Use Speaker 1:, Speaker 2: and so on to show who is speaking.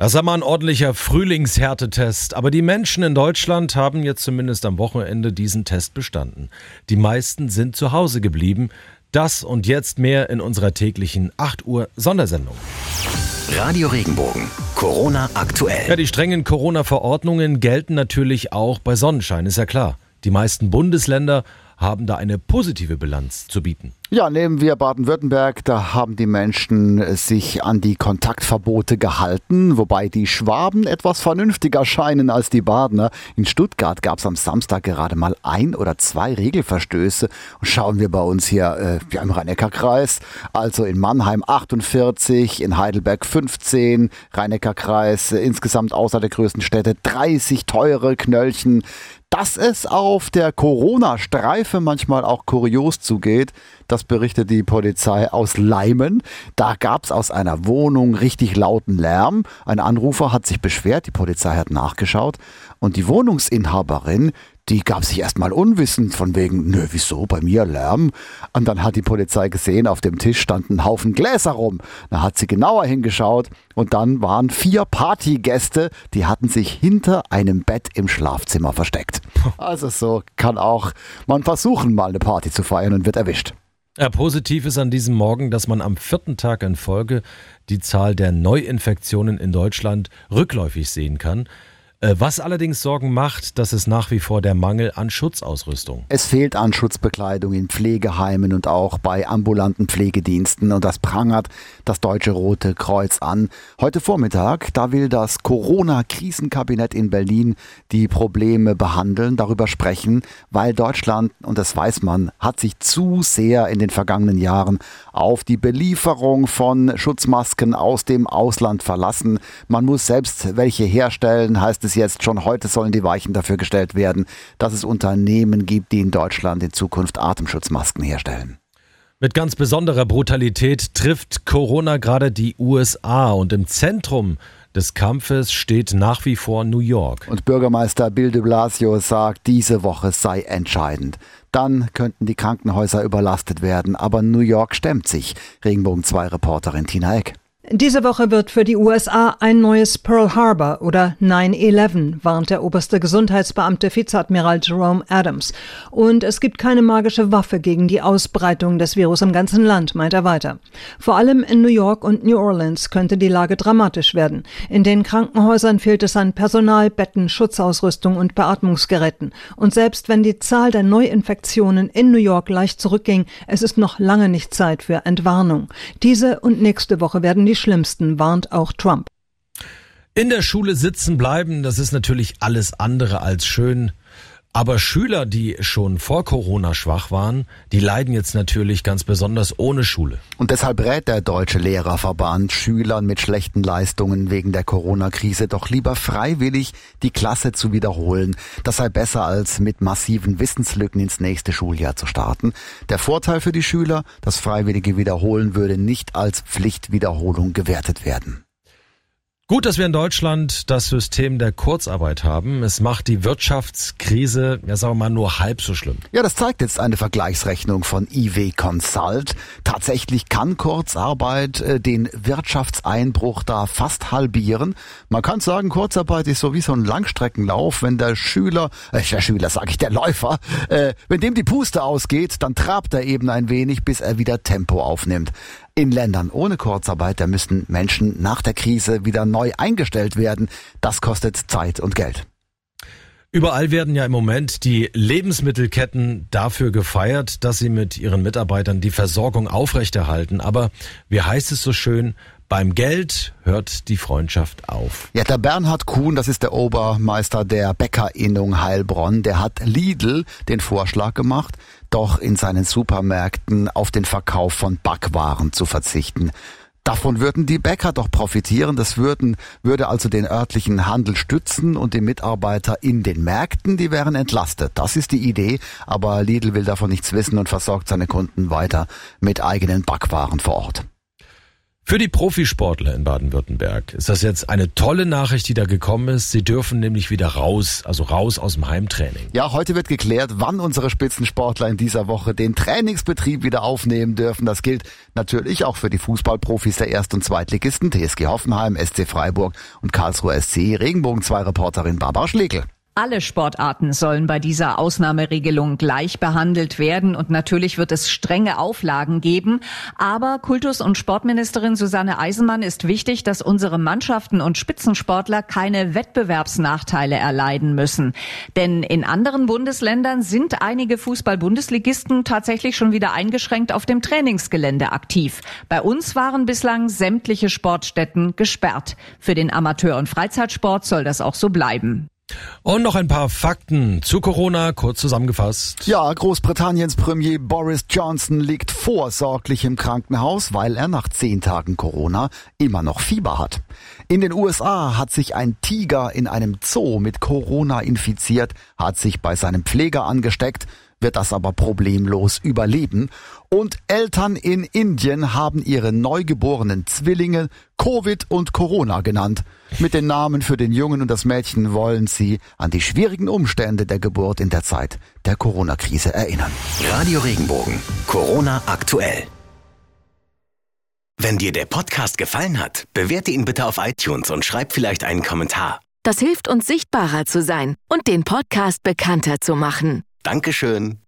Speaker 1: Das ist mal ein ordentlicher Frühlingshärtetest, aber die Menschen in Deutschland haben jetzt zumindest am Wochenende diesen Test bestanden. Die meisten sind zu Hause geblieben. Das und jetzt mehr in unserer täglichen 8 Uhr Sondersendung.
Speaker 2: Radio Regenbogen, Corona aktuell.
Speaker 1: Ja, die strengen Corona-Verordnungen gelten natürlich auch bei Sonnenschein, ist ja klar. Die meisten Bundesländer haben da eine positive Bilanz zu bieten.
Speaker 3: Ja, nehmen wir Baden-Württemberg, da haben die Menschen sich an die Kontaktverbote gehalten, wobei die Schwaben etwas vernünftiger scheinen als die Badener. In Stuttgart gab es am Samstag gerade mal ein oder zwei Regelverstöße. Und schauen wir bei uns hier äh, im Rhein-Neckar-Kreis, also in Mannheim 48, in Heidelberg 15, Rhein-Neckar-Kreis äh, insgesamt außer der größten Städte 30 teure Knöllchen. Dass es auf der Corona-Streife manchmal auch kurios zugeht, das berichtet die Polizei aus Leimen. Da gab es aus einer Wohnung richtig lauten Lärm. Ein Anrufer hat sich beschwert, die Polizei hat nachgeschaut und die Wohnungsinhaberin, die gab sich erstmal unwissend von wegen, nö, wieso, bei mir Lärm? Und dann hat die Polizei gesehen, auf dem Tisch standen ein Haufen Gläser rum. Da hat sie genauer hingeschaut und dann waren vier Partygäste, die hatten sich hinter einem Bett im Schlafzimmer versteckt. Also so kann auch man versuchen, mal eine Party zu feiern und wird erwischt.
Speaker 1: Ja, positiv ist an diesem Morgen, dass man am vierten Tag in Folge die Zahl der Neuinfektionen in Deutschland rückläufig sehen kann. Äh, was allerdings Sorgen macht, das ist nach wie vor der Mangel an Schutzausrüstung.
Speaker 3: Es fehlt an Schutzbekleidung in Pflegeheimen und auch bei ambulanten Pflegediensten und das prangert das Deutsche Rote Kreuz an. Heute Vormittag, da will das Corona-Krisenkabinett in Berlin die Probleme behandeln, darüber sprechen, weil Deutschland, und das weiß man, hat sich zu sehr in den vergangenen Jahren auf die Belieferung von Schutzmasken aus dem Ausland verlassen. Man muss selbst welche herstellen, heißt es es jetzt, schon heute sollen die Weichen dafür gestellt werden, dass es Unternehmen gibt, die in Deutschland in Zukunft Atemschutzmasken herstellen.
Speaker 1: Mit ganz besonderer Brutalität trifft Corona gerade die USA und im Zentrum des Kampfes steht nach wie vor New York.
Speaker 3: Und Bürgermeister Bill de Blasio sagt, diese Woche sei entscheidend. Dann könnten die Krankenhäuser überlastet werden, aber New York stemmt sich. Regenbogen 2 Reporterin Tina Eck.
Speaker 4: Diese Woche wird für die USA ein neues Pearl Harbor oder 9-11, warnt der oberste Gesundheitsbeamte Vizeadmiral Jerome Adams. Und es gibt keine magische Waffe gegen die Ausbreitung des Virus im ganzen Land, meint er weiter. Vor allem in New York und New Orleans könnte die Lage dramatisch werden. In den Krankenhäusern fehlt es an Personal, Betten, Schutzausrüstung und Beatmungsgeräten. Und selbst wenn die Zahl der Neuinfektionen in New York leicht zurückging, es ist noch lange nicht Zeit für Entwarnung. Diese und nächste Woche werden die schlimmsten, warnt auch Trump.
Speaker 1: In der Schule sitzen bleiben, das ist natürlich alles andere als schön. Aber Schüler, die schon vor Corona schwach waren, die leiden jetzt natürlich ganz besonders ohne Schule.
Speaker 3: Und deshalb rät der Deutsche Lehrerverband Schülern mit schlechten Leistungen wegen der Corona-Krise doch lieber freiwillig die Klasse zu wiederholen. Das sei besser als mit massiven Wissenslücken ins nächste Schuljahr zu starten. Der Vorteil für die Schüler, das freiwillige Wiederholen würde nicht als Pflichtwiederholung gewertet werden.
Speaker 1: Gut, dass wir in Deutschland das System der Kurzarbeit haben. Es macht die Wirtschaftskrise, ja sagen wir mal, nur halb so schlimm.
Speaker 3: Ja, das zeigt jetzt eine Vergleichsrechnung von IW Consult. Tatsächlich kann Kurzarbeit äh, den Wirtschaftseinbruch da fast halbieren. Man kann sagen, Kurzarbeit ist so wie so ein Langstreckenlauf. Wenn der Schüler, äh, der Schüler sage ich, der Läufer, äh, wenn dem die Puste ausgeht, dann trabt er eben ein wenig, bis er wieder Tempo aufnimmt. In Ländern ohne Kurzarbeit, da müssten Menschen nach der Krise wieder neu eingestellt werden. Das kostet Zeit und Geld.
Speaker 1: Überall werden ja im Moment die Lebensmittelketten dafür gefeiert, dass sie mit ihren Mitarbeitern die Versorgung aufrechterhalten. Aber wie heißt es so schön, beim Geld hört die Freundschaft auf.
Speaker 3: Ja, der Bernhard Kuhn, das ist der Obermeister der Bäckerinnung Heilbronn, der hat Lidl den Vorschlag gemacht, doch in seinen Supermärkten auf den Verkauf von Backwaren zu verzichten. Davon würden die Bäcker doch profitieren. Das würden, würde also den örtlichen Handel stützen und die Mitarbeiter in den Märkten, die wären entlastet. Das ist die Idee. Aber Lidl will davon nichts wissen und versorgt seine Kunden weiter mit eigenen Backwaren vor Ort.
Speaker 1: Für die Profisportler in Baden-Württemberg ist das jetzt eine tolle Nachricht, die da gekommen ist. Sie dürfen nämlich wieder raus, also raus aus dem Heimtraining.
Speaker 3: Ja, heute wird geklärt, wann unsere Spitzensportler in dieser Woche den Trainingsbetrieb wieder aufnehmen dürfen. Das gilt natürlich auch für die Fußballprofis der Erst- und Zweitligisten TSG Hoffenheim, SC Freiburg und Karlsruhe SC. Regenbogen 2 Reporterin Barbara Schlegel.
Speaker 5: Alle Sportarten sollen bei dieser Ausnahmeregelung gleich behandelt werden und natürlich wird es strenge Auflagen geben. Aber Kultus- und Sportministerin Susanne Eisenmann ist wichtig, dass unsere Mannschaften und Spitzensportler keine Wettbewerbsnachteile erleiden müssen. Denn in anderen Bundesländern sind einige Fußball-Bundesligisten tatsächlich schon wieder eingeschränkt auf dem Trainingsgelände aktiv. Bei uns waren bislang sämtliche Sportstätten gesperrt. Für den Amateur- und Freizeitsport soll das auch so bleiben.
Speaker 1: Und noch ein paar Fakten zu Corona, kurz zusammengefasst.
Speaker 3: Ja, Großbritanniens Premier Boris Johnson liegt vorsorglich im Krankenhaus, weil er nach zehn Tagen Corona immer noch Fieber hat. In den USA hat sich ein Tiger in einem Zoo mit Corona infiziert, hat sich bei seinem Pfleger angesteckt wird das aber problemlos überleben. Und Eltern in Indien haben ihre neugeborenen Zwillinge Covid und Corona genannt. Mit den Namen für den Jungen und das Mädchen wollen sie an die schwierigen Umstände der Geburt in der Zeit der Corona-Krise erinnern.
Speaker 2: Radio Regenbogen, Corona aktuell. Wenn dir der Podcast gefallen hat, bewerte ihn bitte auf iTunes und schreib vielleicht einen Kommentar.
Speaker 6: Das hilft uns sichtbarer zu sein und den Podcast bekannter zu machen.
Speaker 2: Dankeschön.